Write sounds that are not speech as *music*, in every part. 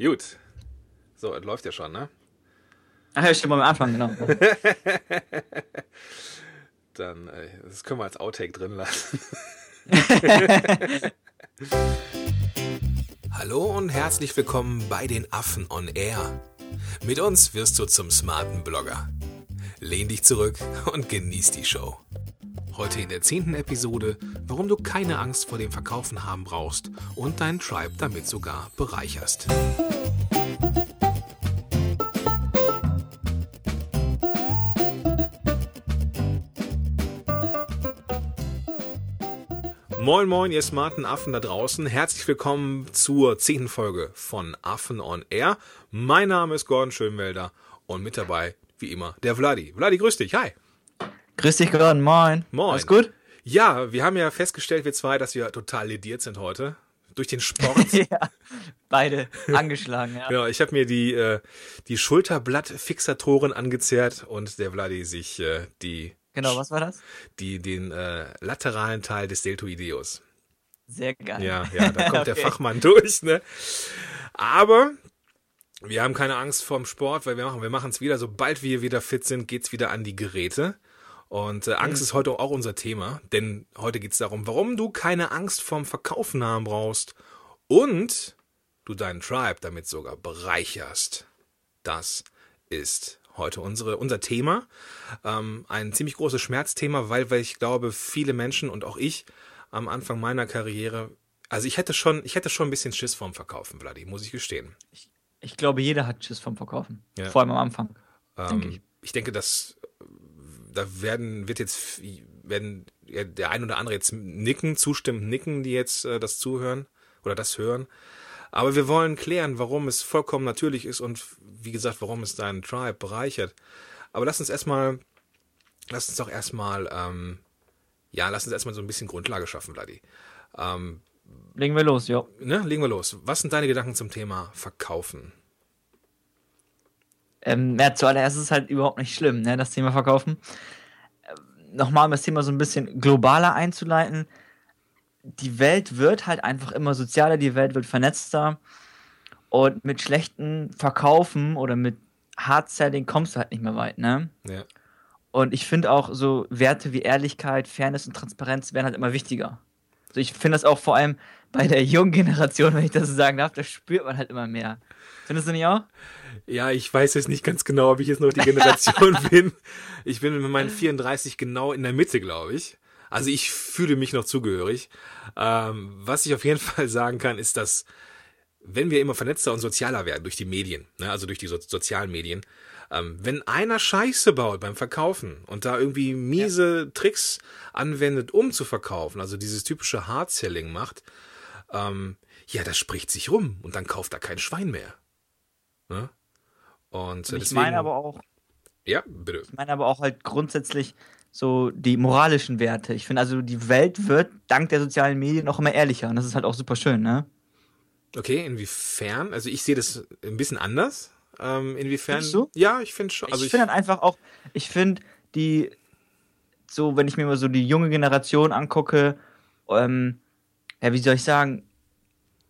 Gut. So, es läuft ja schon, ne? Ach ja, stimmt, am Anfang, genau. *laughs* Dann, äh, das können wir als Outtake drin lassen. *laughs* Hallo und herzlich willkommen bei den Affen on Air. Mit uns wirst du zum smarten Blogger. Lehn dich zurück und genieß die Show. Heute in der zehnten Episode, warum du keine Angst vor dem Verkaufen haben brauchst und deinen Tribe damit sogar bereicherst. Moin moin, ihr smarten Affen da draußen. Herzlich willkommen zur zehnten Folge von Affen on Air. Mein Name ist Gordon Schönwelder und mit dabei, wie immer, der Vladi. Vladi, grüß dich, hi. Grüß dich, Gordon, moin. Moin. Alles gut? Ja, wir haben ja festgestellt, wir zwei, dass wir total lediert sind heute. Durch den Sport. *laughs* ja, beide angeschlagen, ja. Genau, ich habe mir die, äh, die Schulterblattfixatoren angezerrt und der Vladi sich äh, die, Genau, was war das? die, den äh, lateralen Teil des Deltoideus. Sehr geil. Ja, ja, da kommt der *laughs* Okay. Fachmann durch, ne? Aber wir haben keine Angst vorm Sport, weil wir machen, wir machen es wieder. Sobald wir wieder fit sind, geht's wieder an die Geräte. Und äh, Angst ist heute auch unser Thema, denn heute geht's darum, warum du keine Angst vorm Verkaufen haben brauchst und du deinen Tribe damit sogar bereicherst. Das ist heute unsere, unser Thema. Ähm, ein ziemlich großes Schmerzthema, weil, weil ich glaube, viele Menschen und auch ich am Anfang meiner Karriere, also ich hätte schon, ich hätte schon ein bisschen Schiss vorm Verkaufen, Vladi, muss ich gestehen. Ich glaube, jeder hat Schiss vom Verkaufen. Ja. Vor allem am Anfang. Denke Ähm, ich. ich denke, dass da werden, wird jetzt, werden ja, der ein oder andere jetzt nicken, zustimmend nicken, die jetzt äh, das zuhören oder das hören. Aber wir wollen klären, warum es vollkommen natürlich ist und wie gesagt, warum es deinen Tribe bereichert. Aber lass uns erstmal, lass uns doch erstmal, ähm, ja, lass uns erstmal so ein bisschen Grundlage schaffen, Vladi. Ähm, Legen wir los, jo. ne, legen wir los. Was sind deine Gedanken zum Thema Verkaufen? Ähm, ja, zuallererst ist es halt überhaupt nicht schlimm, ne, das Thema Verkaufen. Ähm, Nochmal, um das Thema so ein bisschen globaler einzuleiten. Die Welt wird halt einfach immer sozialer, die Welt wird vernetzter. Und mit schlechten Verkaufen oder mit Hard-Selling kommst du halt nicht mehr weit, ne? Ja. Und ich finde auch so Werte wie Ehrlichkeit, Fairness und Transparenz werden halt immer wichtiger. Also ich finde das auch vor allem bei der jungen Generation, wenn ich das so sagen darf, das spürt man halt immer mehr. Findest du nicht auch? Ja, ich weiß jetzt nicht ganz genau, ob ich jetzt noch die Generation *laughs* bin. Ich bin mit meinen 34 genau in der Mitte, glaube ich. Also ich fühle mich noch zugehörig. Ähm, was ich auf jeden *laughs* Fall sagen kann, ist, dass wenn wir immer vernetzter und sozialer werden durch die Medien, ne, also durch die so sozialen Medien, ähm, wenn einer Scheiße baut beim Verkaufen und da irgendwie miese Tricks anwendet, um zu verkaufen, also dieses typische Hard-Selling macht, ähm, ja, das spricht sich rum und dann kauft da kein Schwein mehr. Ne? Und Ich deswegen, meine aber auch, ja, bitte. ich meine aber auch halt grundsätzlich so die moralischen Werte. Ich finde also, die Welt wird dank der sozialen Medien auch immer ehrlicher und das ist halt auch super schön, ne? Okay, inwiefern? Also ich sehe das ein bisschen anders. Ähm, inwiefern? Findest du? Ja, ich finde schon. Also ich finde dann einfach auch, ich finde die, so, wenn ich mir mal so die junge Generation angucke, ähm, ja, wie soll ich sagen,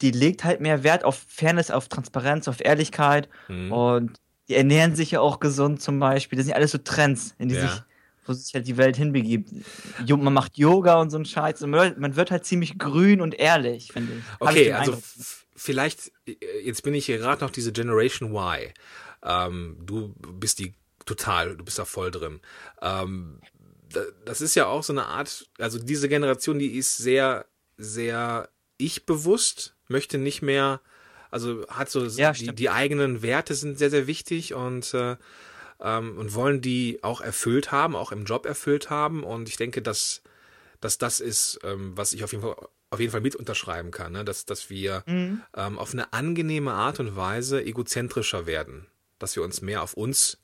die legt halt mehr Wert auf Fairness, auf Transparenz, auf Ehrlichkeit Mhm. und die ernähren sich ja auch gesund zum Beispiel. Das sind ja alles so Trends, in die Ja. sich, wo sich halt die Welt hinbegibt. Man macht Yoga und so einen Scheiß und man wird, halt ziemlich grün und ehrlich, finde ich. Ich Okay, den also vielleicht, äh, jetzt bin ich hier gerade noch diese Generation Y. Ähm, du bist die total, du bist da voll drin. Ähm, da- das ist ja auch so eine Art, also diese Generation, die ist sehr, sehr ich-bewusst, möchte nicht mehr, also hat so Ja, die, die eigenen Werte sind sehr, sehr wichtig und äh, ähm, und wollen die auch erfüllt haben, auch im Job erfüllt haben. Und ich denke, dass, dass das ist, ähm, was ich auf jeden Fall auf jeden Fall mit unterschreiben kann, ne? dass, dass wir Mhm. ähm, auf eine angenehme Art und Weise egozentrischer werden, dass wir uns mehr auf uns,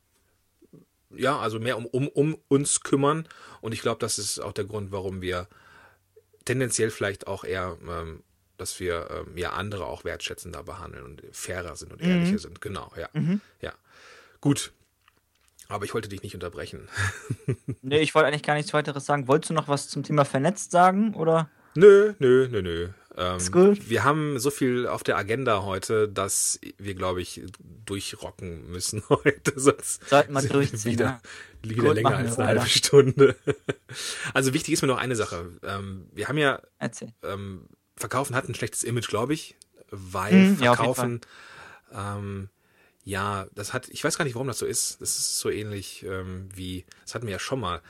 ja, also mehr um, um, um uns kümmern. Und ich glaube, das ist auch der Grund, warum wir tendenziell vielleicht auch eher, ähm, dass wir ähm, ja andere auch wertschätzender behandeln und fairer sind und ehrlicher sind. Genau, ja. Ja. Gut. Aber ich wollte dich nicht unterbrechen. *laughs* Nee, ich wollte eigentlich gar nichts weiteres sagen. Wolltest du noch was zum Thema vernetzt sagen, oder? Nö, nö, nö, nö. Ähm, Ist gut. Wir haben so viel auf der Agenda heute, dass wir, glaube ich, durchrocken müssen *laughs* heute. Sonst Sollten wir durchziehen, Wieder, ja. wieder Gut, länger als eine halbe Stunde. *laughs* Also wichtig ist mir noch eine Sache. Ähm, wir haben ja Erzähl. ähm, Verkaufen hat ein schlechtes Image, glaube ich, weil ja, jeden Verkaufen, ähm, ja, das hat, ich weiß gar nicht, warum das so ist. Das ist so ähnlich ähm, wie, das hatten wir ja schon mal.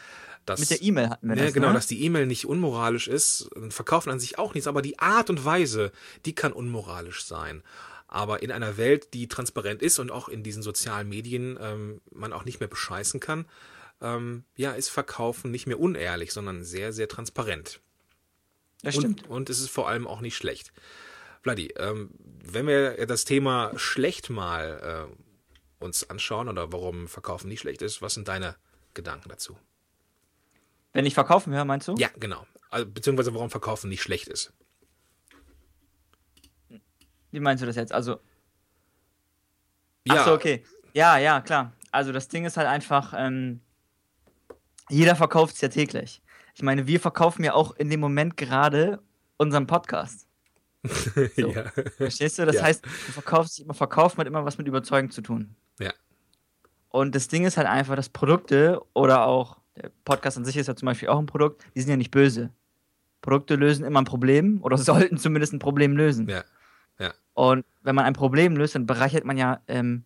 Dass, Mit der E-Mail hatten wir ne, das, genau, ne? dass die E-Mail nicht unmoralisch ist. Verkaufen an sich auch nichts, aber die Art und Weise, die kann unmoralisch sein. Aber in einer Welt, die transparent ist und auch in diesen sozialen Medien ähm, man auch nicht mehr bescheißen kann, ähm, ja, ist Verkaufen nicht mehr unehrlich, sondern sehr, sehr transparent. Das stimmt. Und, und es ist vor allem auch nicht schlecht. Vladi, ähm, wenn wir das Thema schlecht mal äh, uns anschauen oder warum Verkaufen nicht schlecht ist, was sind deine Gedanken dazu? Wenn ich verkaufen höre, meinst du? Ja, genau. Also, beziehungsweise warum Verkaufen nicht schlecht ist. Wie meinst du das jetzt? Also, Ja, ach so, okay. Ja, ja, klar. Also das Ding ist halt einfach, ähm, jeder verkauft es ja täglich. Ich meine, wir verkaufen ja auch in dem Moment gerade unseren Podcast. *laughs* So. ja. Verstehst du? Das Ja. heißt, du verkaufst immer, Verkaufen hat immer was mit Überzeugen zu tun. ja. Und das Ding ist halt einfach, dass Produkte oder auch der Podcast an sich ist ja zum Beispiel auch ein Produkt, die sind ja nicht böse. Produkte lösen immer ein Problem oder *laughs* sollten zumindest ein Problem lösen. Ja. Ja. Und wenn man ein Problem löst, dann bereichert man ja ähm,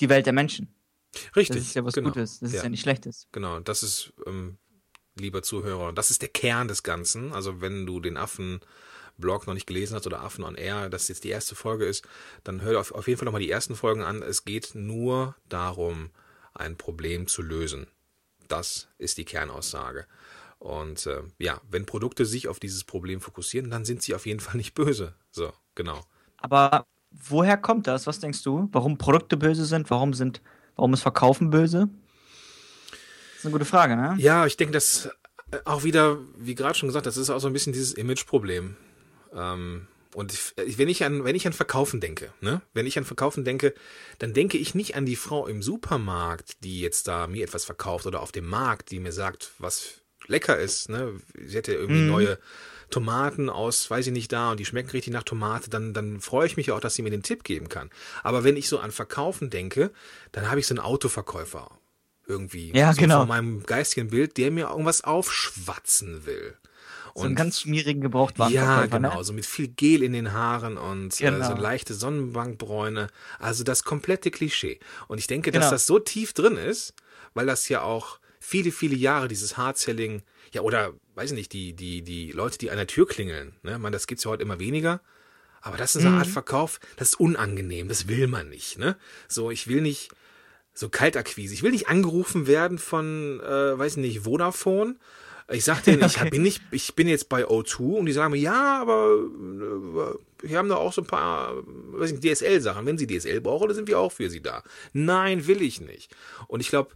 die Welt der Menschen. Richtig. Das ist ja was genau. Gutes, das ist Ja. ja nicht Schlechtes. Genau, das ist, ähm, lieber Zuhörer, das ist der Kern des Ganzen. Also wenn du den Affen-Blog noch nicht gelesen hast oder Affen on Air, das jetzt die erste Folge ist, dann hör auf, auf jeden Fall nochmal die ersten Folgen an. Es geht nur darum, ein Problem zu lösen. Das ist die Kernaussage. Und äh, ja, wenn Produkte sich auf dieses Problem fokussieren, dann sind sie auf jeden Fall nicht böse. So, genau. Aber woher kommt das? Was denkst du? Warum Produkte böse sind? Warum sind, warum ist Verkaufen böse? Das ist eine gute Frage, ne? Ja, ich denke, das äh, auch wieder, wie gerade schon gesagt, das ist auch so ein bisschen dieses Image-Problem. Ähm, und ich, wenn ich an, wenn ich an Verkaufen denke, ne, wenn ich an Verkaufen denke, dann denke ich nicht an die Frau im Supermarkt, die jetzt da mir etwas verkauft oder auf dem Markt, die mir sagt, was lecker ist, ne. Sie hätte irgendwie Mhm. neue Tomaten aus, weiß ich nicht, da und die schmecken richtig nach Tomate, dann, dann freue ich mich auch, dass sie mir den Tipp geben kann. Aber wenn ich so an Verkaufen denke, dann habe ich so einen Autoverkäufer irgendwie Ja, so genau. vor meinem geistigen Bild, der mir irgendwas aufschwatzen will. So einen ganz schmierigen Gebrauchtwarenverkäufer, ja, genau, ne? so mit viel Gel in den Haaren und äh, Genau. so leichte Sonnenbankbräune. Also das komplette Klischee. Und ich denke, Genau. dass das so tief drin ist, weil das ja auch viele, viele Jahre dieses Hard-Selling, ja, oder, weiß ich nicht, die, die, die Leute, die an der Tür klingeln, ne, man, das gibt's ja heute immer weniger. Aber das ist eine Mhm. Art Verkauf, das ist unangenehm, das will man nicht, ne? So, ich will nicht, so Kaltakquise. Ich will nicht angerufen werden von, äh, weiß nicht, Vodafone. Ich sag denen, *laughs* ich Okay. bin nicht, ich bin jetzt bei O2 und die sagen mir, ja, aber äh, wir haben da auch so ein paar, weiß nicht, DSL-Sachen. Wenn Sie DSL brauchen, dann sind wir auch für Sie da. Nein, will ich nicht. Und ich glaube,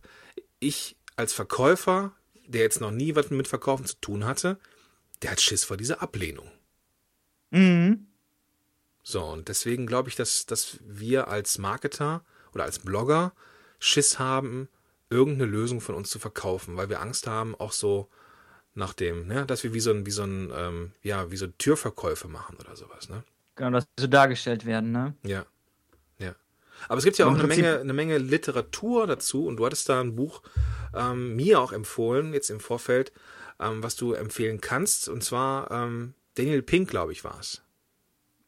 ich als Verkäufer, der jetzt noch nie was mit Verkaufen zu tun hatte, der hat Schiss vor dieser Ablehnung. Mhm. So, und deswegen glaube ich, dass, dass wir als Marketer oder als Blogger Schiss haben, irgendeine Lösung von uns zu verkaufen, weil wir Angst haben, auch so nach dem, ne, dass wir wie so ein, wie so ein, ähm, ja, wie so Türverkäufe machen oder sowas, ne? Genau, dass sie so dargestellt werden, ne? Ja. Ja. Aber es gibt ja auch eine Prinzip- Menge, eine Menge Literatur dazu und du hattest da ein Buch ähm, mir auch empfohlen, jetzt im Vorfeld, ähm, was du empfehlen kannst, und zwar ähm, Daniel Pink, glaube ich, war es.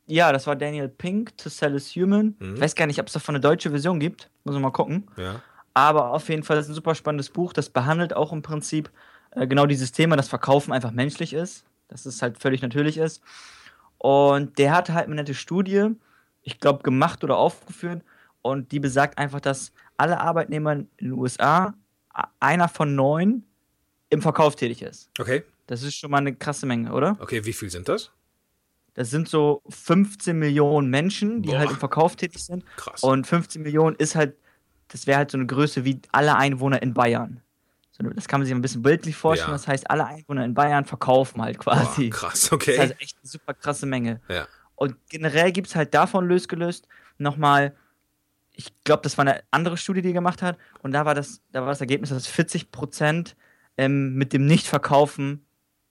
Ja, das war Daniel Pink, To Sell is Human. Mhm. Ich weiß gar nicht, ob es davon eine deutsche Version gibt. Muss man mal gucken. Ja. Aber auf jeden Fall ist es ein super spannendes Buch. Das behandelt auch im Prinzip äh, genau dieses Thema, dass Verkaufen einfach menschlich ist. Dass es halt völlig natürlich ist. Und der hat halt eine nette Studie, ich glaube, gemacht oder aufgeführt. Und die besagt einfach, dass alle Arbeitnehmer in den USA, einer von neun, im Verkauf tätig ist. Okay. Das ist schon mal eine krasse Menge, oder? Okay, wie viel sind das? Das sind so 15 Millionen Menschen, die Boah. halt im Verkauf tätig sind. Krass. Und 15 Millionen ist halt, das wäre halt so eine Größe wie alle Einwohner in Bayern. So, das kann man sich ein bisschen bildlich vorstellen. Ja. Das heißt, alle Einwohner in Bayern verkaufen halt quasi. Boah, krass, Das okay. ist halt echt eine super krasse Menge. ja. Und generell gibt es halt davon losgelöst nochmal, ich glaube, das war eine andere Studie, die gemacht hat. Und da war das, da war das Ergebnis, dass 40 Prozent ähm, mit dem Nichtverkaufen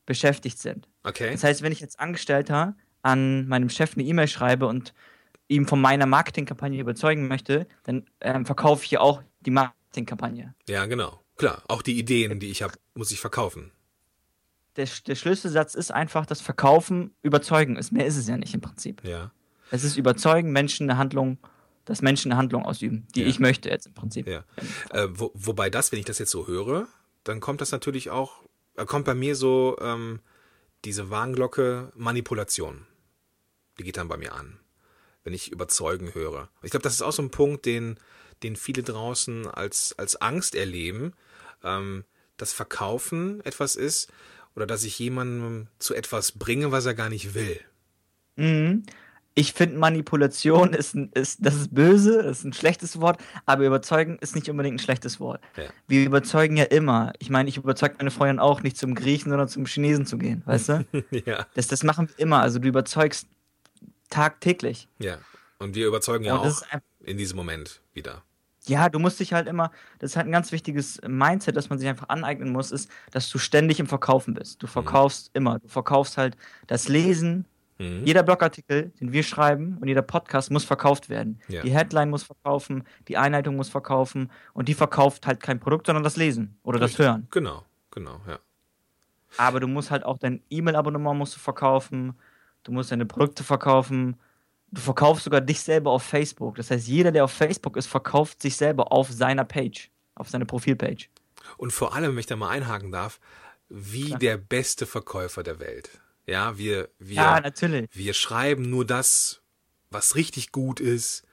beschäftigt sind. Okay. Das heißt, wenn ich als Angestellter an meinem Chef eine E-Mail schreibe und ihm von meiner Marketingkampagne überzeugen möchte, dann ähm, verkaufe ich ja auch die Marketingkampagne. Ja, genau. Klar, auch die Ideen, die ich habe, muss ich verkaufen. Der, der Schlüsselsatz ist einfach, das Verkaufen überzeugen ist. Mehr ist es ja nicht im Prinzip. Ja. Es ist überzeugen, Menschen eine Handlung, dass Menschen eine Handlung ausüben, die Ja. ich möchte jetzt im Prinzip. Ja. Äh, wo, wobei das, wenn ich das jetzt so höre, dann kommt das natürlich auch, äh, kommt bei mir so ähm, diese Warnglocke Manipulation. Die geht dann bei mir an, wenn ich überzeugen höre. Ich glaube, das ist auch so ein Punkt, den, den viele draußen als, als Angst erleben, ähm, dass Verkaufen etwas ist oder dass ich jemandem zu etwas bringe, was er gar nicht will. Mhm. Ich finde Manipulation ist, ein, ist, das ist böse, das ist ein schlechtes Wort, aber überzeugen ist nicht unbedingt ein schlechtes Wort. Ja. Wir überzeugen ja immer. Ich meine, ich überzeuge meine Freundin auch nicht zum Griechen, sondern zum Chinesen zu gehen, weißt du? *laughs* ja, Das, das machen wir immer. Also du überzeugst tagtäglich. ja. Und wir überzeugen ja das auch in diesem Moment wieder. Ja, du musst dich halt immer, das ist halt ein ganz wichtiges Mindset, das man sich einfach aneignen muss, ist, dass du ständig im Verkaufen bist. Du verkaufst immer. Du verkaufst halt das Lesen. Mhm. Jeder Blogartikel, den wir schreiben und jeder Podcast muss verkauft werden. Ja. Die Headline muss verkaufen, die Einleitung muss verkaufen und die verkauft halt kein Produkt, sondern das Lesen oder das Richtig. Hören. Genau, genau, ja. Aber du musst halt auch dein E-Mail-Abonnement musst du verkaufen, du musst deine Produkte verkaufen, du verkaufst sogar dich selber auf Facebook. Das heißt, jeder, der auf Facebook ist, verkauft sich selber auf seiner Page, auf seiner Profilpage. Und vor allem, wenn ich da mal einhaken darf, wie Klar. der beste Verkäufer der Welt. Ja, wir, wir, Ja, natürlich. wir schreiben nur das, was richtig gut ist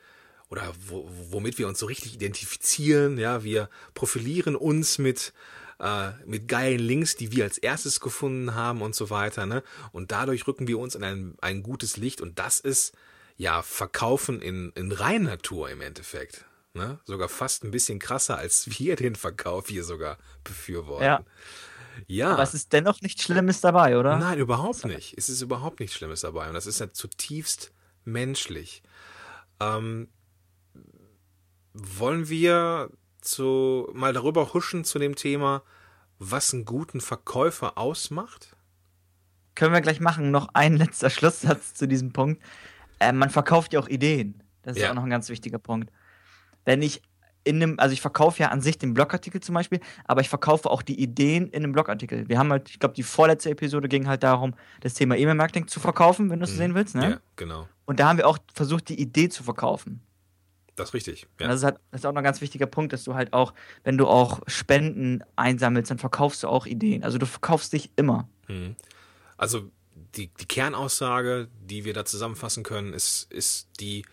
oder wo, womit wir uns so richtig identifizieren. Ja, wir profilieren uns mit, äh, mit geilen Links, die wir als erstes gefunden haben und so weiter. Ne? Und dadurch rücken wir uns in ein, ein gutes Licht und das ist ja Verkaufen in, in reiner Tour im Endeffekt. Ne? Sogar fast ein bisschen krasser, als wir den Verkauf hier sogar befürworten. Ja. Ja. Aber es ist dennoch nichts Schlimmes dabei, oder? Nein, überhaupt nicht. Es ist überhaupt nichts Schlimmes dabei. Und das ist ja zutiefst menschlich. Ähm, wollen wir zu, mal darüber huschen zu dem Thema, was einen guten Verkäufer ausmacht? Können wir gleich machen. Noch ein letzter *laughs* Schlusssatz zu diesem Punkt. Äh, man verkauft ja auch Ideen. Das ist Ja. auch noch ein ganz wichtiger Punkt. Wenn ich in einem, also ich verkaufe ja an sich den Blogartikel zum Beispiel, aber ich verkaufe auch die Ideen in einem Blogartikel. Wir haben halt, ich glaube, die vorletzte Episode ging halt darum, das Thema E-Mail-Marketing zu verkaufen, wenn du es so sehen willst, ne? Mhm. Ja, genau. Und da haben wir auch versucht, die Idee zu verkaufen. Das ist richtig. Ja. das ist halt das ist auch noch ein ganz wichtiger Punkt, dass du halt auch, wenn du auch Spenden einsammelst, dann verkaufst du auch Ideen. Also du verkaufst dich immer. Mhm. Also die, die Kernaussage, die wir da zusammenfassen können, ist, ist die,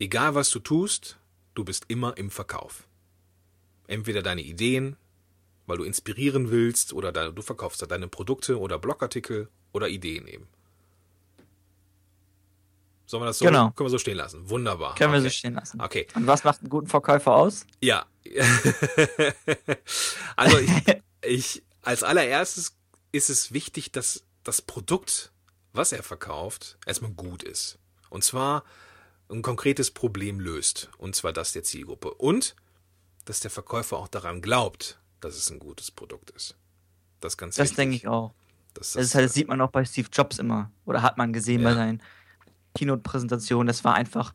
egal was du tust, du bist immer im Verkauf. Entweder deine Ideen, weil du inspirieren willst, oder du verkaufst deine Produkte oder Blogartikel oder Ideen eben. Sollen wir das so, Genau. können wir so stehen lassen? Wunderbar. Können wir okay. so stehen lassen. Okay. Und was macht einen guten Verkäufer aus? Ja. *laughs* also ich, ich, als allererstes ist es wichtig, dass das Produkt, was er verkauft, erstmal gut ist. Und zwar ein konkretes Problem löst. Und zwar das der Zielgruppe. Und dass der Verkäufer auch daran glaubt, dass es ein gutes Produkt ist. Das ist ganz Das wichtig. denke ich auch. Dass Das, ist halt, das sieht man auch bei Steve Jobs immer. Oder hat man gesehen Ja. bei seinen Keynote-Präsentationen. Das war einfach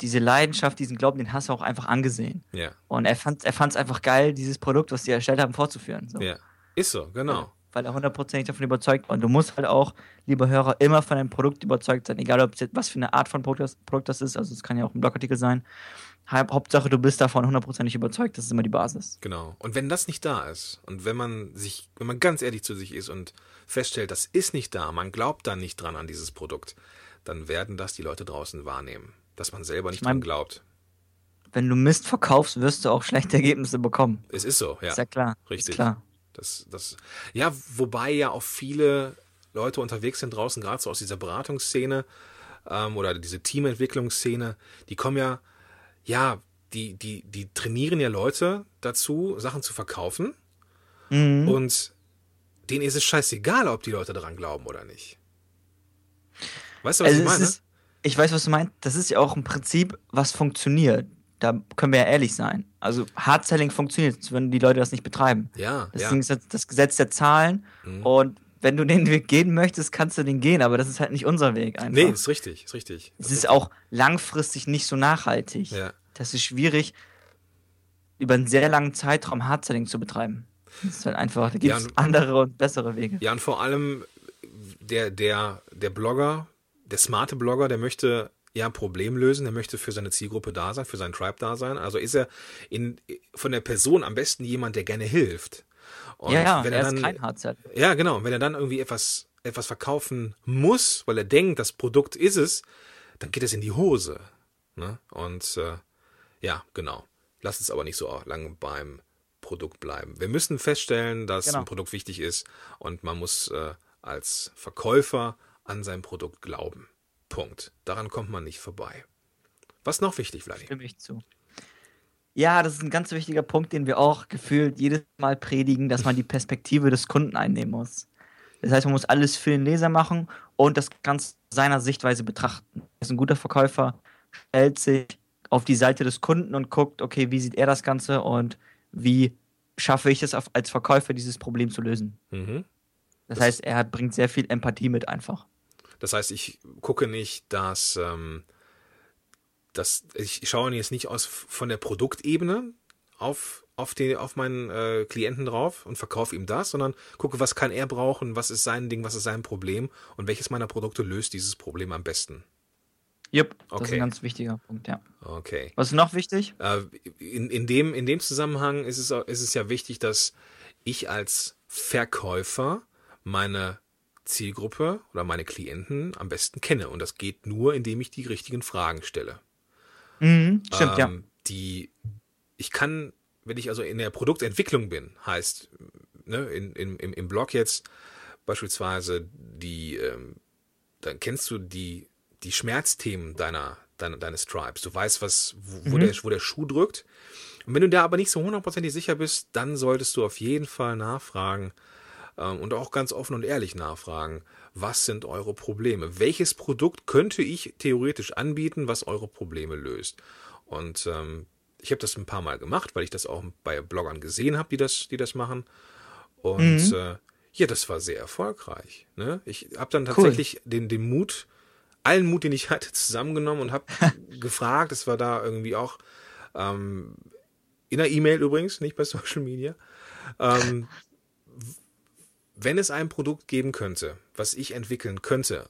diese Leidenschaft, diesen Glauben, den hast du auch einfach angesehen. ja, Und er fand es einfach geil, dieses Produkt, was die erstellt haben, fortzuführen. So. ja. Ist so, genau. Weil er hundertprozentig davon überzeugt war. Und du musst halt auch, lieber Hörer, immer von deinem Produkt überzeugt sein. Egal, ob es jetzt, was für eine Art von Produkt das, Produkt das ist. Also, es kann ja auch ein Blogartikel sein. Haupt- Hauptsache, du bist davon hundertprozentig überzeugt. Das ist immer die Basis. Genau. Und wenn das nicht da ist und wenn man sich, wenn man ganz ehrlich zu sich ist und feststellt, das ist nicht da, man glaubt da nicht dran an dieses Produkt, dann werden das die Leute draußen wahrnehmen, dass man selber nicht Ich mein- dran glaubt. Wenn du Mist verkaufst, wirst du auch schlechte Ergebnisse bekommen. Es ist so, ja. Ist ja klar. Richtig. Ist klar. Das, das, ja, wobei ja auch viele Leute unterwegs sind draußen, gerade so aus dieser Beratungsszene ähm, oder diese Teamentwicklungsszene, die kommen ja, ja, die, die, die trainieren ja Leute dazu, Sachen zu verkaufen. Mhm. Und denen ist es scheißegal, ob die Leute daran glauben oder nicht. Weißt du, was Also ich meine? ist, ich weiß, was du meinst. Das ist ja auch ein Prinzip, was funktioniert. Da können wir ja ehrlich sein. Also Hard-Selling funktioniert, wenn die Leute das nicht betreiben. ja, Das, ja. Ist das Gesetz der Zahlen Mhm. und wenn du den Weg gehen möchtest, kannst du den gehen, aber das ist halt nicht unser Weg einfach. Nee, ist richtig, ist richtig. Es ist auch langfristig nicht so nachhaltig. Ja. Das ist schwierig, über einen sehr langen Zeitraum Hardselling zu betreiben. Das ist halt einfach, da gibt Ja, es und- andere und bessere Wege. Ja, und vor allem der, der, der Blogger, der smarte Blogger, der möchte ja ein Problem lösen, der möchte für seine Zielgruppe da sein, für seinen Tribe da sein. Also ist er in, von der Person am besten jemand, der gerne hilft. Und ja, ja, wenn er er ist dann, kein Hardseller. ja, genau. Und wenn er dann irgendwie etwas, etwas verkaufen muss, weil er denkt, das Produkt ist es, dann geht es in die Hose. Ne? Und äh, ja, genau. Lass es aber nicht so lange beim Produkt bleiben. Wir müssen feststellen, dass Genau. ein Produkt wichtig ist und man muss äh, als Verkäufer an sein Produkt glauben. Punkt. Daran kommt man nicht vorbei. Was noch wichtig, Vladi? Stimme ich zu. Ja, das ist ein ganz wichtiger Punkt, den wir auch gefühlt jedes Mal predigen, dass man die Perspektive des Kunden einnehmen muss. Das heißt, man muss alles für den Leser machen und das Ganze seiner Sichtweise betrachten. Er ist ein guter Verkäufer, stellt sich auf die Seite des Kunden und guckt, okay, wie sieht er das Ganze und wie schaffe ich es als Verkäufer, dieses Problem zu lösen. Mhm. Das, Das- heißt, er hat, bringt sehr viel Empathie mit einfach. Das heißt, ich gucke nicht, dass, ähm, dass ich schaue jetzt nicht aus von der Produktebene auf, auf, die, auf meinen äh, Klienten drauf und verkaufe ihm das, sondern gucke, was kann er brauchen, was ist sein Ding, was ist sein Problem und welches meiner Produkte löst dieses Problem am besten. Jupp, das ist Okay. ein ganz wichtiger Punkt, ja. Okay. Was ist noch wichtig? Äh, in, in, dem, in dem Zusammenhang ist es, ist es ja wichtig, dass ich als Verkäufer meine Zielgruppe oder meine Klienten am besten kenne. Und das geht nur, indem ich die richtigen Fragen stelle. Mhm, stimmt, ja. ähm, Die, ich kann, wenn ich also in der Produktentwicklung bin, heißt, ne, in, in, im, im Blog jetzt beispielsweise die, ähm, dann kennst du die, die Schmerzthemen deiner, deiner, deines Tribes. Du weißt, was, wo, wo, Mhm. der, wo der Schuh drückt. Und wenn du da aber nicht so hundertprozentig sicher bist, dann solltest du auf jeden Fall nachfragen und auch ganz offen und ehrlich nachfragen, was sind eure Probleme? Welches Produkt könnte ich theoretisch anbieten, was eure Probleme löst? Und ähm, ich habe das ein paar Mal gemacht, weil ich das auch bei Bloggern gesehen habe, die das, die das machen. Und äh, ja, das war sehr erfolgreich. Ne? Ich habe dann tatsächlich den, den Mut, allen Mut, den ich *laughs* hatte, zusammengenommen und habe *laughs* gefragt. Es war da irgendwie auch ähm, in der E-Mail übrigens, nicht bei *laughs* Social Media. Ähm, wenn es ein Produkt geben könnte, was ich entwickeln könnte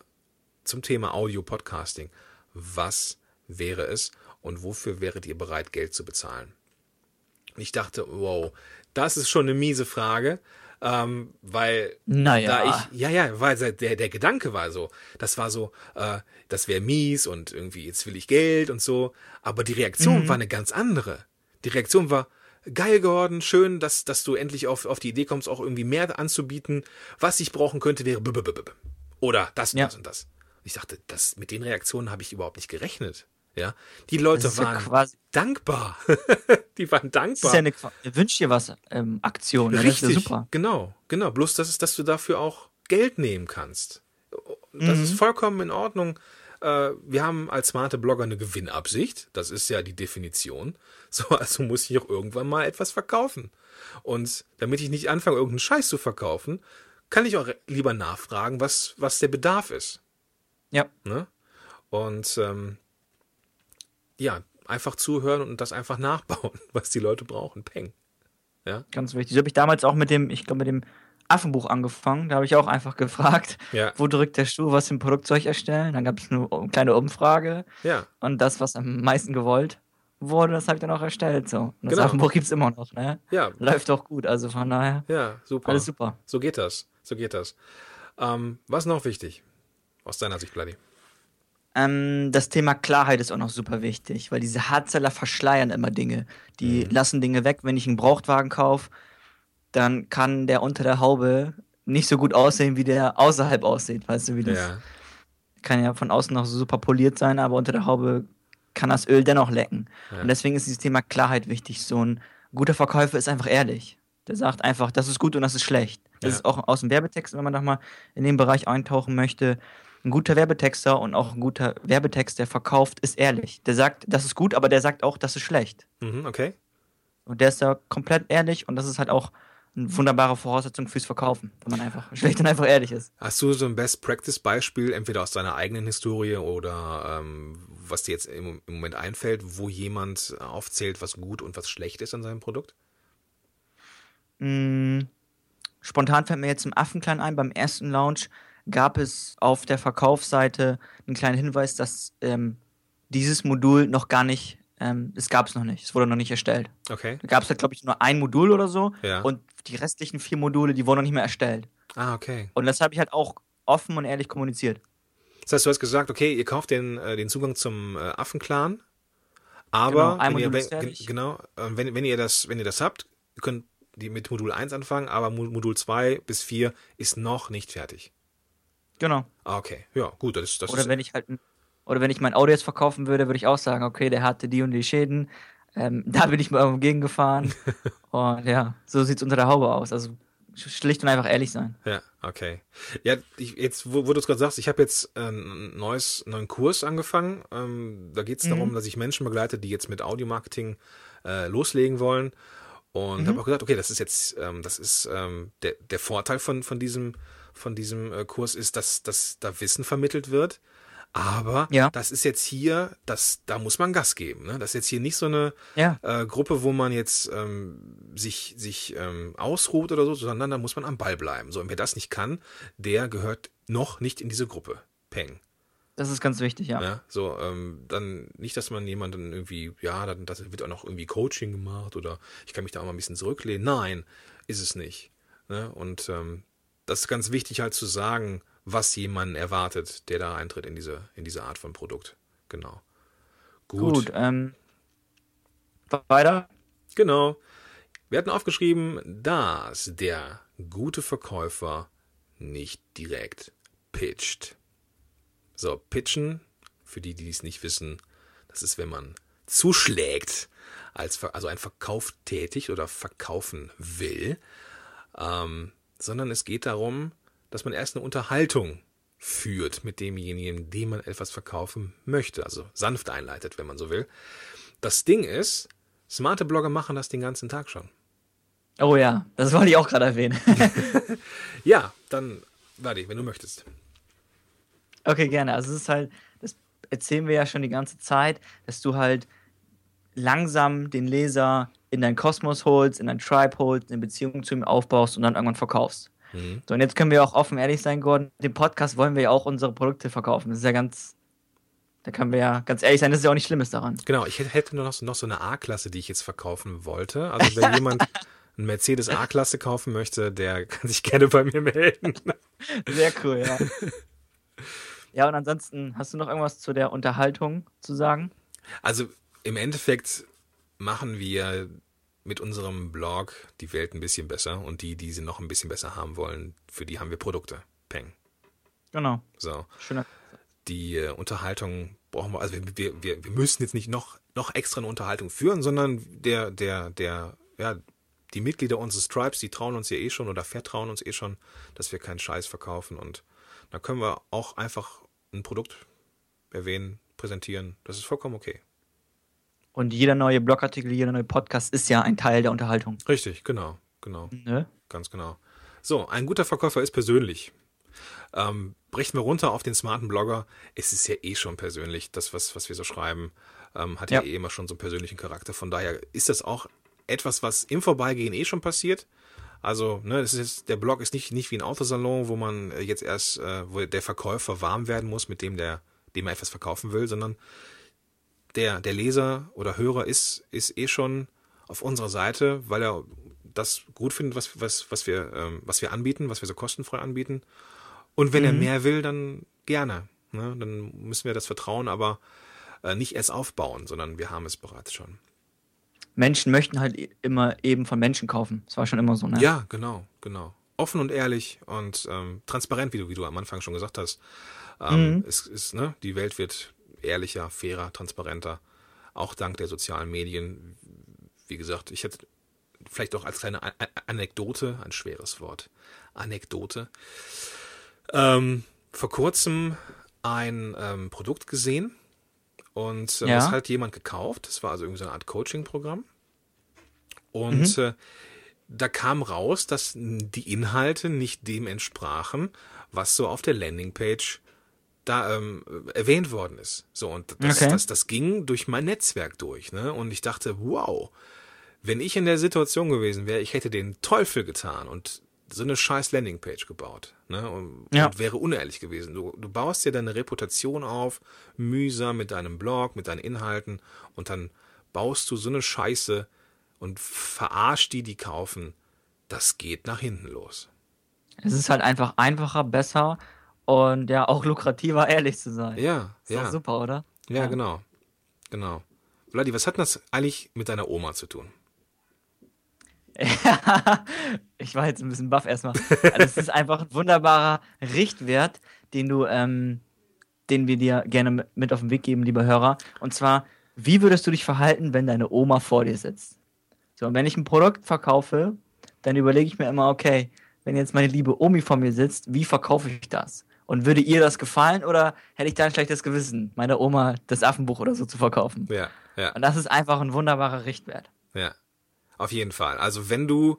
zum Thema Audio-Podcasting, was wäre es und wofür wäret ihr bereit, Geld zu bezahlen? Ich dachte, wow, das ist schon eine miese Frage, ähm, weil Naja. da ich, ja, ja, weil der, der Gedanke war so, das war so, äh, das wäre mies und irgendwie, jetzt will ich Geld und so, aber die Reaktion war eine ganz andere. Die Reaktion war, geil geworden, schön, dass, dass du endlich auf, auf die Idee kommst, auch irgendwie mehr anzubieten. Was ich brauchen könnte, wäre b -b -b -b oder das und Ja. das und das. Ich dachte, das, mit den Reaktionen habe ich überhaupt nicht gerechnet. Ja, die Leute Das ja waren quasi- dankbar. *laughs* die waren Das dankbar. ist ja eine Wünsch dir was ähm, Aktion. ne? Das ist ja Richtig, super. genau, genau. Bloß, dass, es- dass du dafür auch Geld nehmen kannst. Das ist vollkommen in Ordnung. Äh, Wir haben als smarte Blogger eine Gewinnabsicht. Das ist ja die Definition. *laughs* So, also muss ich auch irgendwann mal etwas verkaufen. Und damit ich nicht anfange, irgendeinen Scheiß zu verkaufen, kann ich auch lieber nachfragen, was, was der Bedarf ist. Ja. Ne? Und ähm, ja, einfach zuhören und das einfach *laughs* nachbauen, was die Leute brauchen. Peng. Ja, Ganz wichtig. So habe ich damals auch mit dem, ich glaube, mit dem Affenbuch angefangen. Da habe ich auch einfach gefragt, Ja. wo drückt der Schuh, was im Produkt soll ich erstellen? Dann gab es eine kleine Umfrage ja, und das, was am meisten gewollt wurde, das habe ich dann auch erstellt. So. Und das Genau. Affenbuch gibt es immer noch, ne? ja, Läuft auch gut, also von daher, ja, super. alles super. So geht das. So geht das. Ähm, was noch wichtig? Aus deiner Sicht, Bloody. Ähm, das Thema Klarheit ist auch noch super wichtig, weil diese Hardseller verschleiern immer Dinge. Die lassen Dinge weg. Wenn ich einen Brauchtwagen kaufe, dann kann der unter der Haube nicht so gut aussehen, wie der außerhalb aussieht. Weißt du, wie das Ja, kann ja von außen noch so super poliert sein, aber unter der Haube kann das Öl dennoch lecken. Ja. Und deswegen ist dieses Thema Klarheit wichtig. So ein guter Verkäufer ist einfach ehrlich. Der sagt einfach, das ist gut und das ist schlecht. Das Ja. ist auch aus dem Werbetext, wenn man noch mal in den Bereich eintauchen möchte. Ein guter Werbetexter und auch ein guter Werbetext, der verkauft, ist ehrlich. Der sagt, das ist gut, aber der sagt auch, das ist schlecht. mhm, okay. Und der ist da komplett ehrlich und das ist halt auch eine wunderbare Voraussetzung fürs Verkaufen, wenn man einfach schlecht und einfach ehrlich ist. Hast du so ein Best-Practice-Beispiel, entweder aus deiner eigenen Historie oder ähm, was dir jetzt im, im Moment einfällt, wo jemand aufzählt, was gut und was schlecht ist an seinem Produkt? Mm, spontan fällt mir jetzt im Affenklein ein, beim ersten Launch gab es auf der Verkaufsseite einen kleinen Hinweis, dass ähm, dieses Modul noch gar nicht, ähm, es gab es noch nicht, es wurde noch nicht erstellt. Okay. Da gab es halt, glaube ich, nur ein Modul oder so Ja. und die restlichen vier Module, die wurden noch nicht mehr erstellt. Ah, okay. Und das habe ich halt auch offen und ehrlich kommuniziert. Das heißt, du hast gesagt, okay, ihr kauft den, äh, den Zugang zum äh, Affenclan, Genau, aber ein wenn ihr, wenn, fertig. genau, äh, wenn, wenn ihr das, wenn ihr das habt, ihr könnt die mit Modul 1 anfangen, aber Mo- Modul 2 bis 4 ist noch nicht fertig. Genau. Ah, okay. Ja, gut, das ist, das Oder ist wenn ich halt, ein- oder wenn ich mein Auto jetzt verkaufen würde, würde ich auch sagen, okay, der hatte die und die Schäden. Ähm, *laughs* da bin ich mal irgendwo gegengefahren. *laughs* und ja, so sieht's unter der Haube aus. Also sch- schlicht und einfach ehrlich sein. Ja, okay. Ja, ich, jetzt, wo, wo du es gerade sagst, ich habe jetzt äh, einen neues, neuen Kurs angefangen. Ähm, da geht es Mhm. darum, dass ich Menschen begleite, die jetzt mit Audiomarketing äh, loslegen wollen. Und Mhm. habe auch gedacht, okay, das ist jetzt, ähm, das ist ähm, der, der Vorteil von, von diesem, von diesem äh, Kurs ist, dass, dass da Wissen vermittelt wird. Aber Ja. das ist jetzt hier, das, da muss man Gas geben. Ne? Das ist jetzt hier nicht so eine Ja. äh, Gruppe, wo man jetzt ähm, sich, sich ähm, ausruht oder so, sondern da muss man am Ball bleiben. So, und wer das nicht kann, der gehört noch nicht in diese Gruppe. Peng. Das ist ganz wichtig, ja. Ja, so, ähm, dann nicht, dass man jemanden irgendwie, ja, dann das wird auch noch irgendwie Coaching gemacht oder ich kann mich da auch mal ein bisschen zurücklehnen. Nein, ist es nicht. Ne? Und ähm, das ist ganz wichtig halt zu sagen, was jemanden erwartet, der da eintritt in diese, in diese Art von Produkt. Genau. Gut. Gut, ähm, weiter. Genau. Wir hatten aufgeschrieben, dass der gute Verkäufer nicht direkt pitcht. So, pitchen, für die, die es nicht wissen, das ist, wenn man zuschlägt, als, also ein Verkauf tätigt oder verkaufen will, ähm, sondern es geht darum, dass man erst eine Unterhaltung führt mit demjenigen, dem man etwas verkaufen möchte, also sanft einleitet, wenn man so will. Das Ding ist, smarte Blogger machen das den ganzen Tag schon. Oh ja, das wollte ich auch gerade erwähnen. *laughs* Ja, dann, warte, wenn du möchtest. Okay, gerne. Also es ist halt, das erzählen wir ja schon die ganze Zeit, dass du halt langsam den Leser in deinen Kosmos holst, in dein Tribe holst, eine Beziehung zu ihm aufbaust und dann irgendwann verkaufst. Mhm. So, und jetzt können wir auch offen ehrlich sein, Gordon. Den Podcast wollen wir ja auch unsere Produkte verkaufen. Das ist ja ganz, da können wir ja ganz ehrlich sein, das ist ja auch nichts Schlimmes daran. Genau, ich hätte- noch, so- noch so eine A-Klasse, die ich jetzt verkaufen wollte. Also wenn *laughs* jemand einen Mercedes A-Klasse kaufen möchte, der *laughs* kann sich gerne bei mir melden. Sehr cool, ja. *laughs* ja, und ansonsten, hast du noch irgendwas zu der Unterhaltung zu sagen? Also im Endeffekt machen wir mit unserem Blog die Welt ein bisschen besser und die, die sie noch ein bisschen besser haben wollen, für die haben wir Produkte. Peng. Genau. So. Schöner. die äh, Unterhaltung brauchen wir, also wir, wir, wir, müssen jetzt nicht noch, noch extra eine Unterhaltung führen, sondern der, der, der, ja, die Mitglieder unseres Tribes, die trauen uns ja eh schon oder vertrauen uns eh schon, dass wir keinen Scheiß verkaufen und dann können wir auch einfach ein Produkt erwähnen, präsentieren. Das ist vollkommen okay. Und jeder neue Blogartikel, jeder neue Podcast ist ja ein Teil der Unterhaltung. Richtig, genau, genau, Ne? ganz genau. So, ein guter Verkäufer ist persönlich. Ähm, brechen wir runter auf den smarten Blogger. Es ist ja eh schon persönlich. Das, was, was wir so schreiben, ähm, hat ja. Ja. eh immer schon so einen persönlichen Charakter. Von daher ist das auch etwas, was im Vorbeigehen eh schon passiert. Also, ne, das ist jetzt, der Blog ist nicht, nicht wie ein Autosalon, wo man äh, jetzt erst, äh, wo der Verkäufer warm werden muss, mit dem der, dem er etwas verkaufen will, sondern der, der Leser oder Hörer ist, ist eh schon auf unserer Seite, weil er das gut findet, was, was, was, wir, ähm, was wir anbieten, was wir so kostenfrei anbieten. Und wenn er mehr will, dann gerne. Ne? Dann müssen wir das Vertrauen aber äh, nicht erst aufbauen, sondern wir haben es bereits schon. Menschen möchten halt i- immer eben von Menschen kaufen. Das war schon immer so, ne? Ja, genau, genau. Offen und ehrlich und ähm, transparent, wie du, wie du am Anfang schon gesagt hast. Ähm, es ist, ne, die Welt wird ehrlicher, fairer, transparenter. Auch dank der sozialen Medien. Wie gesagt, ich hätte vielleicht auch als kleine Anekdote, ein schweres Wort, Anekdote, ähm, vor kurzem ein ähm, Produkt gesehen und äh, Ja. das hat jemand gekauft. Das war also irgendwie so eine Art Coaching-Programm. Und äh, da kam raus, dass die Inhalte nicht dem entsprachen, was so auf der Landingpage da ähm, erwähnt worden ist. So, und das, Okay. das, das ging durch mein Netzwerk durch, ne? Und ich dachte, wow, wenn ich in der Situation gewesen wäre, ich hätte den Teufel getan und so eine scheiß Landingpage gebaut, ne? Und, Ja. und wäre unehrlich gewesen. Du, du baust dir deine Reputation auf, mühsam mit deinem Blog, mit deinen Inhalten und dann baust du so eine Scheiße und verarscht die, die kaufen. Das geht nach hinten los. Es ist halt einfach einfacher, besser und ja auch lukrativer, *laughs* ehrlich zu sein. Ja, Ist doch ja. super, oder? Ja, genau. Genau. Vladi, was hat denn das eigentlich mit deiner Oma zu tun? *laughs* ich war jetzt ein bisschen baff erstmal. Also es ist einfach ein wunderbarer Richtwert, den du, ähm, den wir dir gerne mit auf den Weg geben, lieber Hörer. Und zwar, wie würdest du dich verhalten, wenn deine Oma vor dir sitzt? So, und wenn ich ein Produkt verkaufe, dann überlege ich mir immer, okay, wenn jetzt meine liebe Omi vor mir sitzt, wie verkaufe ich das? Und würde ihr das gefallen oder hätte ich da ein schlechtes Gewissen, meiner Oma das Affenbuch oder so zu verkaufen? Ja, ja, Und das ist einfach ein wunderbarer Richtwert. ja. Auf jeden Fall. Also wenn du,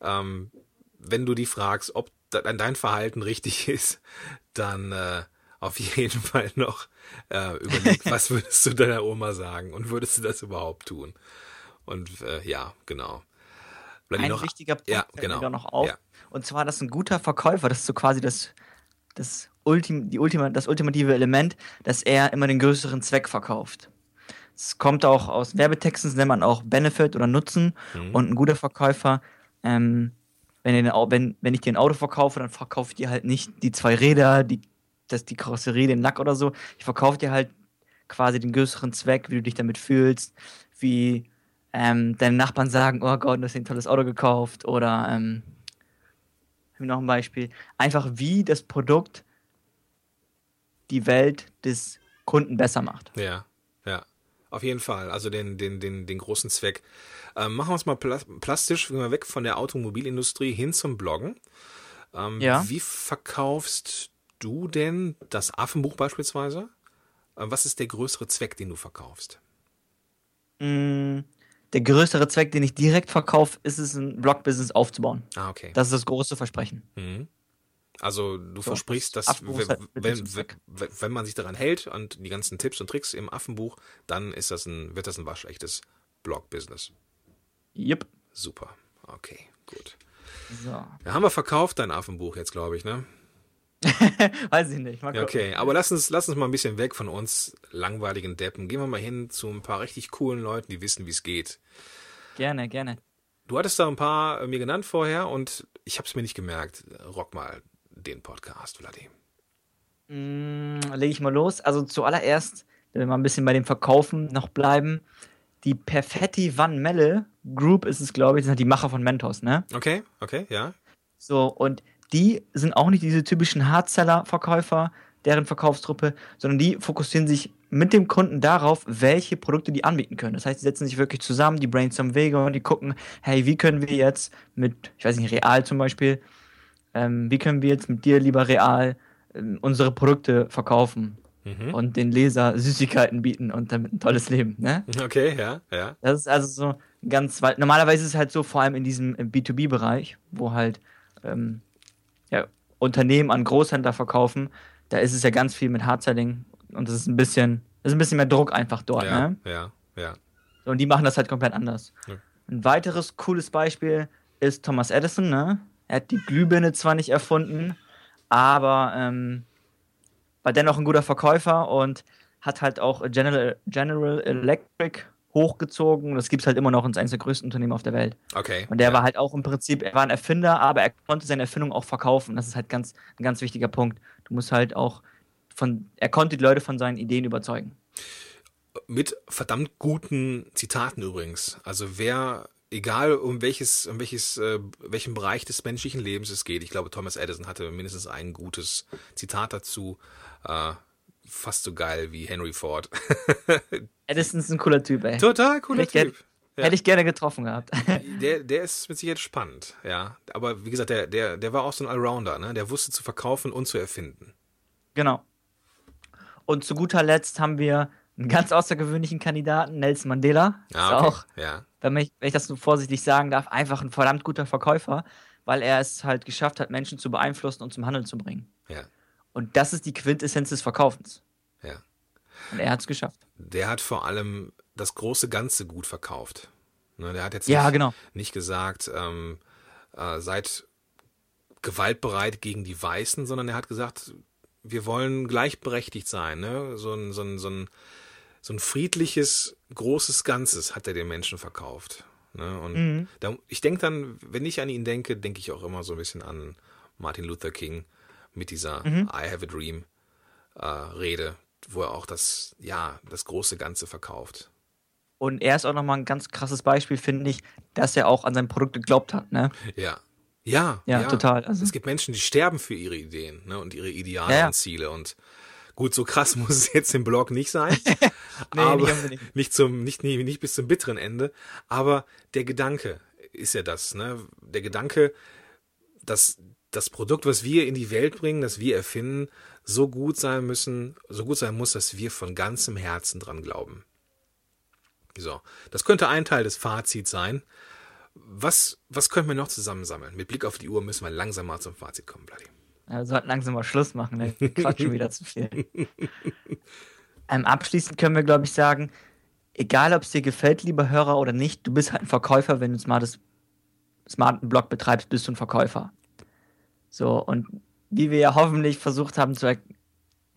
ähm, wenn du die fragst, ob de- dein Verhalten richtig *laughs* ist, dann äh, auf jeden *laughs* Fall noch äh, überleg, *laughs* was würdest du deiner Oma sagen und würdest du das überhaupt tun? Und äh, ja, genau. Vladi, Ein noch- wichtiger Punkt ja, genau. noch auf. Ja. Und zwar, dass ein guter Verkäufer, das ist so quasi das, das, Ultim, die Ultima, das ultimative Element, dass er immer den größeren Zweck verkauft. Es kommt auch aus Werbetexten, das nennt man auch Benefit oder Nutzen. Mhm. Und ein guter Verkäufer, ähm, wenn, wenn, wenn ich dir ein Auto verkaufe, dann verkaufe ich dir halt nicht die zwei Räder, die, das, die Karosserie, den Lack oder so. Ich verkaufe dir halt quasi den größeren Zweck, wie du dich damit fühlst, wie ähm, deine Nachbarn sagen, oh Gott, du hast dir ein tolles Auto gekauft oder ähm, noch ein Beispiel, einfach wie das Produkt die Welt des Kunden besser macht. Ja, ja. Auf jeden Fall. Also den, den, den, den großen Zweck. Ähm, machen wir es mal pla plastisch, gehen wir weg von der Automobilindustrie hin zum Bloggen. Ähm, Ja. Wie verkaufst du denn das Affenbuch beispielsweise? Ähm, was ist der größere Zweck, den du verkaufst? Mm, Der größere Zweck, den ich direkt verkaufe, ist es, ein Blog-Business aufzubauen. Ah, okay. Das ist das große Versprechen. Mhm. Also du So, versprichst, dass wenn, halt wenn, wenn man sich daran hält und die ganzen Tipps und Tricks im Affenbuch, dann ist das ein, wird das ein waschechtes Blog-Business. Yep. Super. Okay, gut. So. Ja, haben wir verkauft, dein Affenbuch jetzt, glaube ich, ne? *laughs* Weiß ich nicht. Okay, aber lass uns, lass uns mal ein bisschen weg von uns langweiligen Deppen. Gehen wir mal hin zu ein paar richtig coolen Leuten, die wissen, wie es geht. Gerne, gerne. Du hattest da ein paar äh, mir genannt vorher und ich habe es mir nicht gemerkt. Rock mal den Podcast, Vladi. Mm, lege ich mal los. Also zuallererst, wenn wir mal ein bisschen bei dem Verkaufen noch bleiben, die Perfetti Van Melle Group ist es, glaube ich, das sind die Macher von Mentos, ne? Okay, okay, ja. So, und die sind auch nicht diese typischen Hardseller-Verkäufer, deren Verkaufstruppe, sondern die fokussieren sich mit dem Kunden darauf, welche Produkte die anbieten können. Das heißt, die setzen sich wirklich zusammen, die brainstormen Wege und die gucken, hey, wie können wir jetzt mit, ich weiß nicht, Real zum Beispiel, ähm, wie können wir jetzt mit dir, lieber Real, ähm, unsere Produkte verkaufen Mhm. und den Leser Süßigkeiten bieten und damit ein tolles Leben, ne? Okay, ja, ja. Das ist also so ganz, weil normalerweise ist es halt so, vor allem in diesem im B2B-Bereich, wo halt ähm, Unternehmen an Großhändler verkaufen, da ist es ja ganz viel mit Hardselling und das ist ein bisschen, das ist ein bisschen mehr Druck einfach dort, Ja, ne? ja, ja. Und die machen das halt komplett anders. Ja. Ein weiteres cooles Beispiel ist Thomas Edison, ne? Er hat die Glühbirne zwar nicht erfunden, aber ähm, war dennoch ein guter Verkäufer und hat halt auch General, General Electric hochgezogen. Das gibt es halt immer noch und ist eines der größten Unternehmen auf der Welt. Okay. Und der ja. war halt auch im Prinzip, er war ein Erfinder, aber er konnte seine Erfindung auch verkaufen. Das ist halt ganz, ein ganz wichtiger Punkt. Du musst halt auch von, er konnte die Leute von seinen Ideen überzeugen. mit verdammt guten Zitaten übrigens. Also wer, egal um welches, um welches, äh, welchen Bereich des menschlichen Lebens es geht, ich glaube, Thomas Edison hatte mindestens ein gutes Zitat dazu. Äh, fast so geil wie Henry Ford. *laughs* Edison ist ein cooler Typ, ey. Total cooler gern- Typ. Ja. Hätte ich gerne getroffen gehabt. *laughs* Der, der ist mit Sicherheit spannend, ja. Aber wie gesagt, der, der, der war auch so ein Allrounder, ne? Der wusste zu verkaufen und zu erfinden. genau. Und zu guter Letzt haben wir einen ganz außergewöhnlichen Kandidaten, Nelson Mandela. Ah, ist okay. auch, ja. wenn ich, wenn ich das so vorsichtig sagen darf, einfach ein verdammt guter Verkäufer, weil er es halt geschafft hat, Menschen zu beeinflussen und zum Handeln zu bringen. Ja. Und das ist die Quintessenz des Verkaufens. Ja. Und er hat es geschafft. Der hat vor allem das große Ganze gut verkauft. Ne, der hat jetzt Ja, nicht, genau. nicht gesagt, ähm, äh, seid gewaltbereit gegen die Weißen, sondern er hat gesagt, wir wollen gleichberechtigt sein. Ne? So, ein, so, ein, so, ein, so ein friedliches, großes Ganzes hat er den Menschen verkauft. Ne? Und Mhm. da, ich denke dann, wenn ich an ihn denke, denke ich auch immer so ein bisschen an Martin Luther King mit dieser Mhm. I have a dream äh, Rede, wo er auch das, ja, das große Ganze verkauft. Und er ist auch nochmal ein ganz krasses Beispiel, finde ich, dass er auch an sein Produkt geglaubt hat. Ne? Ja. Ja, Ja, total. Also- es gibt Menschen, die sterben für ihre Ideen ne, und ihre Ideale Ja, ja. und Ziele. Und gut, so krass *laughs* muss es jetzt im Blog nicht sein. *laughs* Nee, aber nicht nicht zum, nicht, nicht, nicht bis zum bitteren Ende. Aber der Gedanke ist ja das, ne? Der Gedanke, dass das Produkt, was wir in die Welt bringen, das wir erfinden, so gut sein müssen, so gut sein muss, dass wir von ganzem Herzen dran glauben. So, das könnte ein Teil des Fazits sein. Was, was können wir noch zusammensammeln? Mit Blick auf die Uhr müssen wir langsam mal zum Fazit kommen, Bloody. Wir sollten langsam mal Schluss machen, ne? *laughs* Wir quatschen wieder zu viel. Ähm, abschließend können wir, glaube ich, sagen, egal ob es dir gefällt, lieber Hörer oder nicht, du bist halt ein Verkäufer, wenn du smartes, smarten Blog betreibst, bist du ein Verkäufer. So, und wie wir ja hoffentlich versucht haben zu, er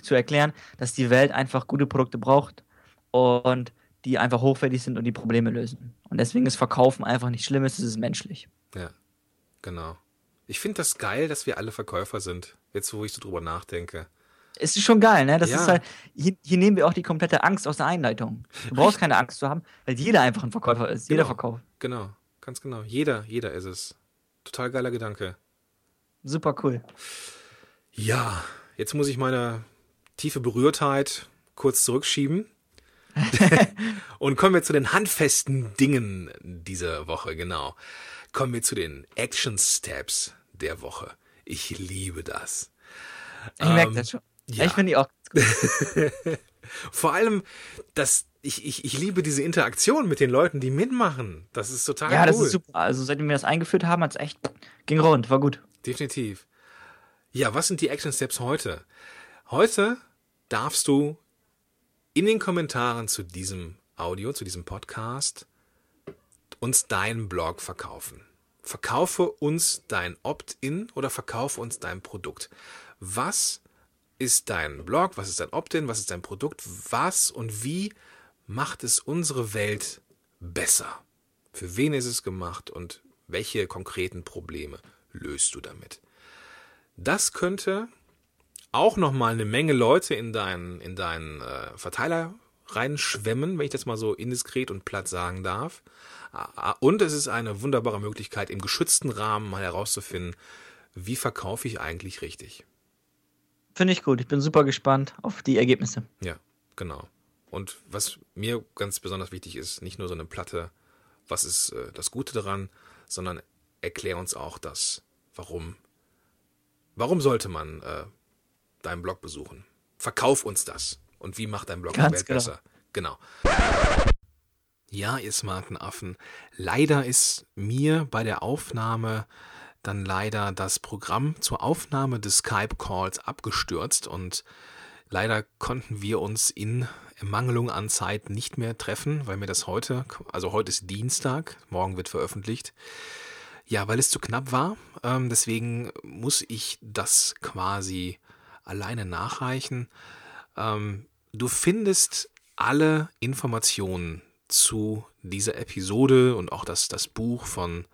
zu erklären, dass die Welt einfach gute Produkte braucht und die einfach hochwertig sind und die Probleme lösen. Und deswegen ist Verkaufen einfach nicht schlimm, es ist menschlich. Ja, genau. Ich finde das geil, dass wir alle Verkäufer sind. Jetzt, wo ich so drüber nachdenke. Es ist schon geil, ne? Das Ja. ist halt, hier, hier nehmen wir auch die komplette Angst aus der Einleitung. Du brauchst keine Angst zu haben, weil jeder einfach ein Verkäufer ist. Jeder Genau. verkauft. Genau, ganz genau. Jeder, jeder ist es. Total geiler Gedanke. Super cool. Ja, jetzt muss ich meine tiefe Berührtheit kurz zurückschieben. *laughs* Und kommen wir zu den handfesten Dingen dieser Woche, genau. Kommen wir zu den Action Steps der Woche. Ich liebe das. Ich merke Ähm, das schon. ja. Ich finde die auch ganz gut. *laughs* Vor allem, dass ich, ich, ich liebe diese Interaktion mit den Leuten, die mitmachen. Das ist total Ja, cool. das ist super. Also, seitdem wir das eingeführt haben, hat es echt ging rund, war gut. Definitiv. Ja, was sind die Action Steps heute? Heute darfst du in den Kommentaren zu diesem Audio, zu diesem Podcast, uns deinen Blog verkaufen. Verkaufe uns dein Opt-in oder verkaufe uns dein Produkt. Was ist dein Blog? Was ist dein Opt-in? Was ist dein Produkt? Was und wie macht es unsere Welt besser? Für wen ist es gemacht und welche konkreten Probleme löst du damit? Das könnte auch nochmal eine Menge Leute in deinen, in deinen äh, Verteiler reinschwemmen, wenn ich das mal so indiskret und platt sagen darf. Ah, Und es ist eine wunderbare Möglichkeit, im geschützten Rahmen mal herauszufinden, wie verkaufe ich eigentlich richtig. Finde ich gut. Ich bin super gespannt auf die Ergebnisse. Ja, genau. Und was mir ganz besonders wichtig ist, nicht nur so eine Platte, was ist äh, das Gute daran, sondern erklär uns auch das, warum. Warum sollte man äh, deinen Blog besuchen? Verkauf uns das. Und wie macht dein Blog die Ganz Welt genau. besser? Genau. Ja, ihr smarten Affen. Leider ist mir bei der Aufnahme dann leider das Programm zur Aufnahme des Skype-Calls abgestürzt und leider konnten wir uns in Ermangelung an Zeit nicht mehr treffen, weil mir das heute, also heute ist Dienstag, morgen wird veröffentlicht. Ja, weil es zu knapp war. Ähm, deswegen muss ich das quasi alleine nachreichen. Ähm, du findest alle Informationen zu dieser Episode und auch das, das Buch von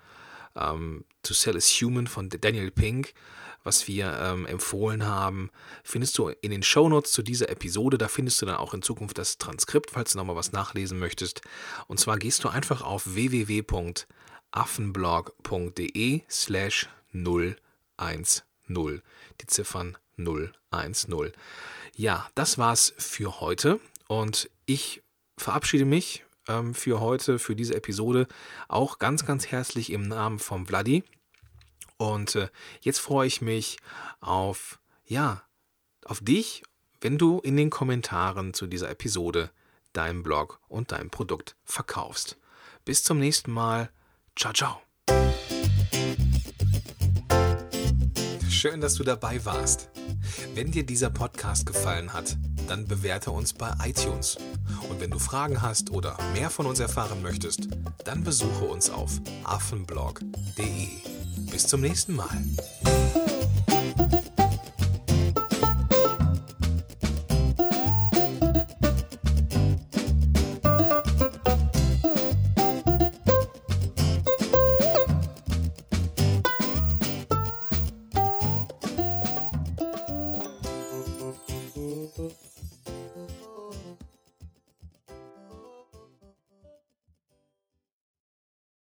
ähm, To Sell is Human von Daniel Pink, was wir ähm, empfohlen haben, findest du in den Shownotes zu dieser Episode. Da findest du dann auch in Zukunft das Transkript, falls du nochmal was nachlesen möchtest. Und zwar gehst du einfach auf www.affenblog.de slash 010. Die Ziffern 010. Ja, das war's für heute. Und ich verabschiede mich ähm, für heute, für diese Episode, auch ganz, ganz herzlich im Namen vom Vladi. Und äh, jetzt freue ich mich auf, ja, auf dich, wenn du in den Kommentaren zu dieser Episode deinen Blog und dein Produkt verkaufst. Bis zum nächsten Mal. Ciao, ciao. Schön, dass du dabei warst. Wenn dir dieser Podcast gefallen hat, dann bewerte uns bei iTunes. Und wenn du Fragen hast oder mehr von uns erfahren möchtest, dann besuche uns auf affenblog.de. Bis zum nächsten Mal.